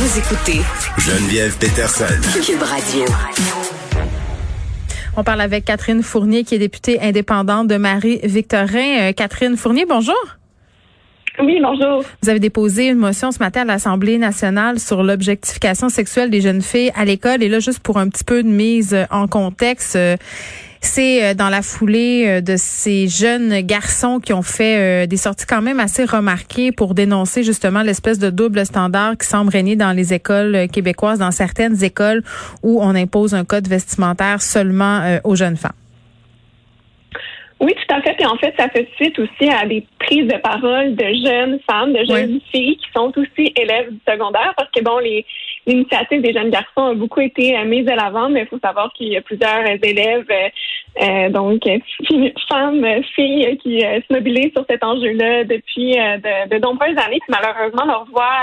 Vous écoutez Geneviève Peterson. Cube Radio. On parle avec Catherine Fournier, qui est députée indépendante de Marie-Victorin. Euh, Catherine Fournier, bonjour. Vous avez déposé une motion ce matin à l'Assemblée nationale sur l'objectification sexuelle des jeunes filles à l'école. Et là, juste pour un petit peu de mise en contexte, euh, c'est euh, dans la foulée euh, de ces jeunes garçons qui ont fait des sorties quand même assez remarquées pour dénoncer justement l'espèce de double standard qui semble régner dans les écoles québécoises, dans certaines écoles où on impose un code vestimentaire seulement aux jeunes femmes. Oui, tout à fait. Et en fait, ça fait suite aussi à des prises de parole de jeunes femmes, de jeunes filles qui sont aussi élèves du secondaire parce que bon, les l'initiative des jeunes garçons a beaucoup été euh, mise à l'avant, mais il faut savoir qu'il y a plusieurs élèves, euh, euh donc femmes, filles qui se mobilisent sur cet enjeu-là depuis de, de, nombreuses années. Puis malheureusement, leur voix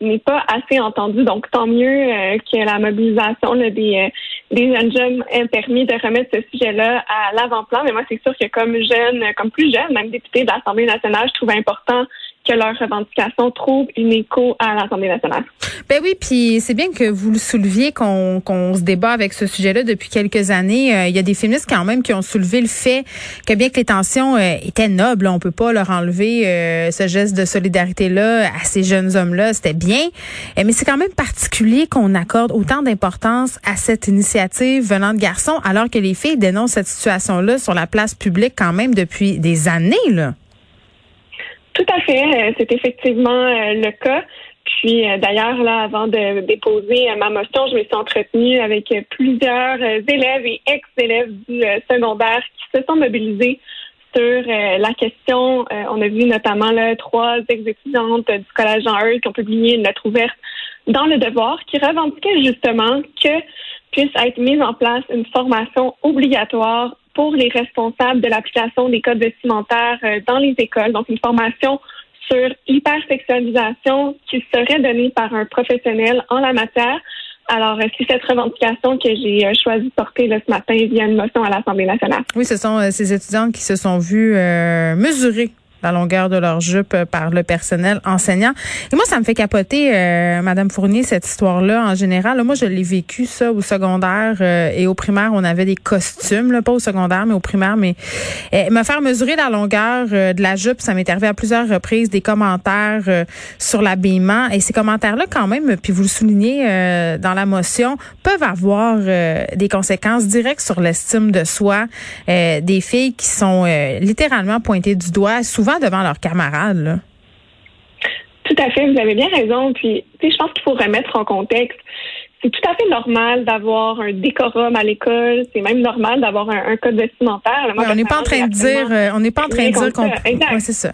n'est pas assez entendue. Donc, tant mieux que la mobilisation des, des jeunes jeunes ait permis de remettre ce sujet-là à l'avant-plan. Mais moi, c'est sûr que comme jeune, comme plus jeune, même députée de l'Assemblée nationale, je trouve important que leurs revendications trouvent une écho à l'Assemblée nationale. Ben oui, puis c'est bien que vous le souleviez qu'on qu'on se débat avec ce sujet-là depuis quelques années. Euh, il y a des féministes quand même qui ont soulevé le fait que bien que les tensions euh, étaient nobles, on peut pas leur enlever euh, ce geste de solidarité-là à ces jeunes hommes-là. C'était bien, mais c'est quand même particulier qu'on accorde autant d'importance à cette initiative venant de garçons, alors que les filles dénoncent cette situation-là sur la place publique quand même depuis des années. Là. Tout à fait. Euh, c'est effectivement euh, le cas. Puis euh, d'ailleurs, là, avant de déposer ma motion, je me suis entretenue avec plusieurs élèves et ex-élèves du secondaire qui se sont mobilisés sur la question. on a vu notamment là, trois ex-étudiantes du Collège Jean-Eudes qui ont publié une lettre ouverte dans le devoir qui revendiquait justement que puisse être mise en place une formation obligatoire pour les responsables de l'application des codes vestimentaires euh, dans les écoles. Donc, une formation sur l'hypersexualisation qui serait donnée par un professionnel en la matière. Alors, c'est cette revendication que j'ai euh, choisi de porter ce matin via une motion à l'Assemblée nationale. Oui, ce sont euh, ces étudiants qui se sont vus mesurer la longueur de leur jupe euh, par le personnel enseignant. Et moi, ça me fait capoter, euh, Madame Fournier, cette histoire-là en général. moi, je l'ai vécu ça au secondaire euh, et au primaire. On avait des costumes, là, pas au secondaire, mais au primaire. Mais me faire mesurer la longueur de la jupe, ça m'est arrivé à plusieurs reprises. Des commentaires sur l'habillement et ces commentaires-là, quand même, puis vous le soulignez dans la motion, peuvent avoir des conséquences directes sur l'estime de soi des filles qui sont littéralement pointées du doigt, souvent devant leurs camarades. Tout à fait, vous avez bien raison. Puis, je pense qu'il faut remettre en contexte. C'est tout à fait normal d'avoir un décorum à l'école. C'est même normal d'avoir un, code vestimentaire. on n'est pas en train de dire, euh, on n'est pas en train de dire qu'on. Exact. c'est ça.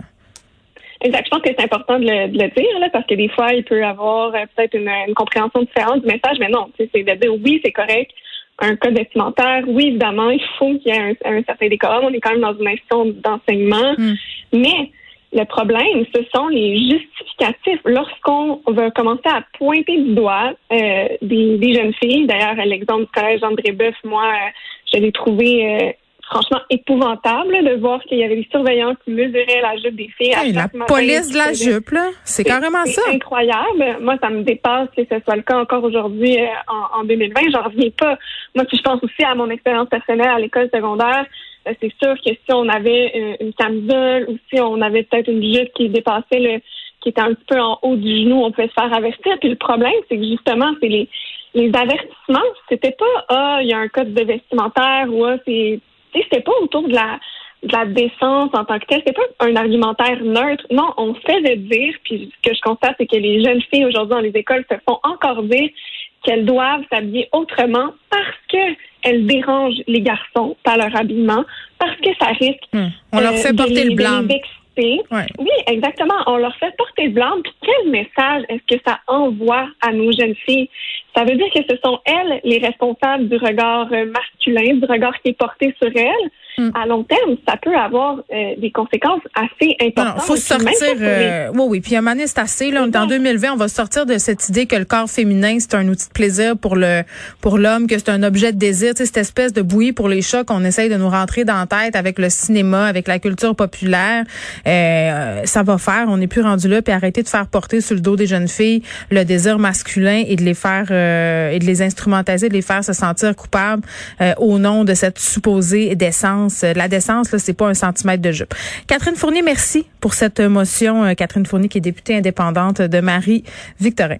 Exact. Je pense que c'est important de le, dire là, parce que des fois, il peut y avoir euh, peut-être une, compréhension différente du message, mais non, c'est de dire oui, c'est correct un code vestimentaire. Oui, évidemment, il faut qu'il y ait un, certain décorum. On est quand même dans une institution d'enseignement. Hmm. Mais le problème, ce sont les justificatifs. Lorsqu'on va commencer à pointer du doigt euh, des, jeunes filles, d'ailleurs, l'exemple du collège André Boeuf, moi, euh, je l'ai trouvé euh, franchement épouvantable de voir qu'il y avait des surveillants qui mesuraient la jupe des filles. la police de la jupe, là. C'est carrément ça. C'est incroyable. Moi, ça me dépasse que ce soit le cas encore aujourd'hui euh, en, en 2020. J'en reviens pas. Moi, si je pense aussi à mon expérience personnelle à l'école secondaire, euh, c'est sûr que si on avait euh, une camisole ou si on avait peut-être une jupe qui dépassait le qui était un petit peu en haut du genou, on pouvait se faire avertir. Puis le problème, c'est que justement, c'est les les avertissements, c'était pas ah, il y a un code de vestimentaire ou ah, c'est c'était pas autour de la de la décence en tant que telle. C'était pas un argumentaire neutre. Non, on faisait dire, puis ce que je constate, c'est que les jeunes filles aujourd'hui dans les écoles se font encore dire qu'elles doivent s'habiller autrement parce que elles dérangent les garçons par leur habillement, parce que ça risque. Hmm. On leur fait euh, porter le Oui, exactement. On leur fait porter le blanc. Puis quel message est-ce que ça envoie à nos jeunes filles? Ça veut dire que ce sont elles les responsables du regard euh, masculin, du regard qui est porté sur elles. Hmm. À long terme, ça peut avoir euh, des conséquences assez importantes. Il faut sortir. Euh, oui, oui. Puis à un c'est assez. Là, en 2020, on va sortir de cette idée que le corps féminin c'est un outil de plaisir pour le pour l'homme, que c'est un objet de désir. Tu sais, cette espèce de bouillie pour les chats qu'on essaye de nous rentrer dans la tête avec le cinéma, avec la culture populaire. Euh, ça va faire. On n'est plus rendu là. Puis arrêter de faire porter sur le dos des jeunes filles le désir masculin et de les faire et de les instrumentaliser, de les faire se sentir coupables au nom de cette supposée décence. La décence, là, c'est pas un centimètre de jupe. Catherine Fournier, merci pour cette motion. Catherine Fournier, qui est députée indépendante de Marie-Victorin.